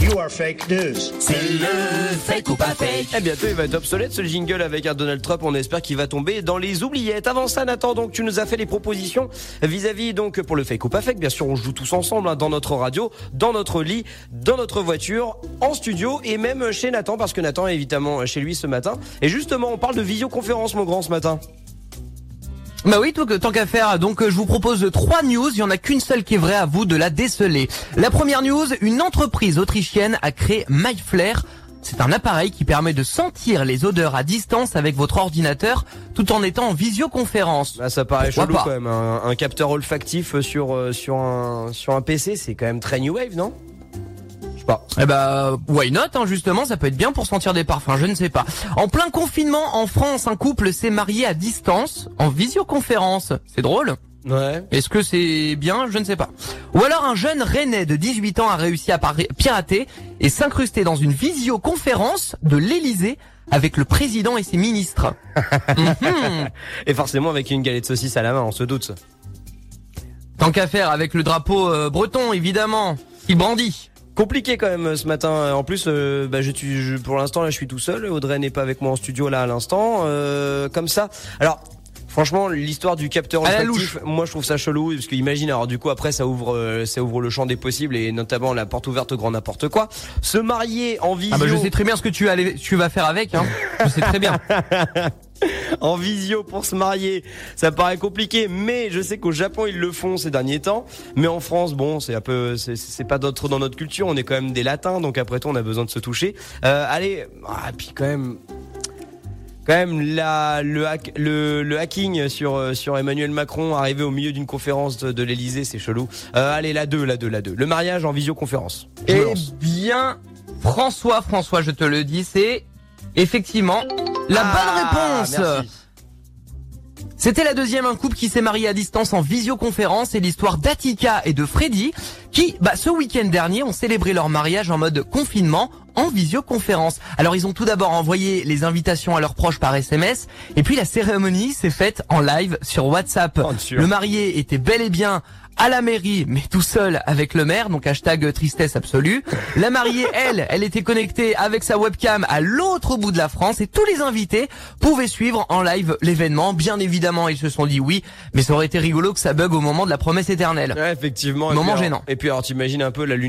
You are fake news. C'est le fake ou pas fake. Eh bientôt il va être obsolète ce jingle avec un Donald Trump. On espère qu'il va tomber dans les oubliettes. Avant ça, Nathan, donc tu nous as fait les propositions vis-à-vis donc pour le fake ou pas fake. Bien sûr, on joue tous ensemble hein, dans notre radio, dans notre lit, dans notre voiture, en studio et même chez Nathan parce que Nathan est évidemment chez lui ce matin. Et justement, on parle de visioconférence, mon grand, ce matin. Bah oui, tant qu'à faire. Donc euh, je vous propose trois news. Il y en a qu'une seule qui est vraie à vous de la déceler. La première news, une entreprise autrichienne a créé MyFlair. C'est un appareil qui permet de sentir les odeurs à distance avec votre ordinateur tout en étant en visioconférence. Ah, ça paraît Pourquoi chelou pas quand même. Un, un capteur olfactif sur euh, sur un sur un PC, c'est quand même très new wave, non? Pas. Eh bah, why not, hein, justement, ça peut être bien pour sentir des parfums, je ne sais pas. En plein confinement, en France, un couple s'est marié à distance, en visioconférence. C'est drôle Ouais. Est-ce que c'est bien Je ne sais pas. Ou alors un jeune rennais de 18 ans a réussi à pirater et s'incruster dans une visioconférence de l'Elysée avec le président et ses ministres. Mhm. Et forcément avec une galette de saucisse à la main, on se doute. Tant qu'à faire avec le drapeau euh, breton, évidemment, qui brandit. Compliqué quand même ce matin. En plus, euh, bah, je, je- pour l'instant là, je suis tout seul. Audrey n'est pas avec moi en studio là à l'instant. Euh, comme ça. Alors. Franchement, l'histoire du capteur olfactif, moi je trouve ça chelou parce que imagine alors du coup après ça ouvre euh, ça ouvre le champ des possibles et notamment la porte ouverte au grand n'importe quoi. Se marier en visio Ah bah je sais très bien ce que tu, tu vas faire avec, hein. Je sais très bien. en visio pour se marier, ça paraît compliqué, mais je sais qu'au Japon ils le font ces derniers temps. Mais en France, bon, c'est un peu, c'est- pas d'autre dans notre culture. On est quand même des latins, donc après tout, on a besoin de se toucher. Euh, allez, ah, puis quand même. Quand même, la, le, hack- le, le hacking sur, euh, sur Emmanuel Macron arrivé au milieu d'une conférence de, de l'Elysée, c'est chelou. Euh, allez, la 2, la 2, la 2. Le mariage en visioconférence. Je Eh bien, François, François, je te le dis, c'est effectivement la Ah, bonne réponse. C'était la deuxième, un couple qui s'est marié à distance en visioconférence et l'histoire d'Atika et de Freddy qui, bah, ce week-end dernier, ont célébré leur mariage en mode confinement en visioconférence. Alors ils ont tout d'abord envoyé les invitations à leurs proches par SMS et puis la cérémonie s'est faite en live sur WhatsApp. Oh, le marié était bel et bien à la mairie, mais tout seul avec le maire, donc hashtag tristesse absolue. La mariée, elle, elle était connectée avec sa webcam à l'autre bout de la France et tous les invités pouvaient suivre en live l'événement. Bien évidemment, ils se sont dit oui, mais ça aurait été rigolo que ça bug au moment de la promesse éternelle. Ouais, effectivement. Et Moment puis, gênant. Et puis alors, t'imagines un peu la lune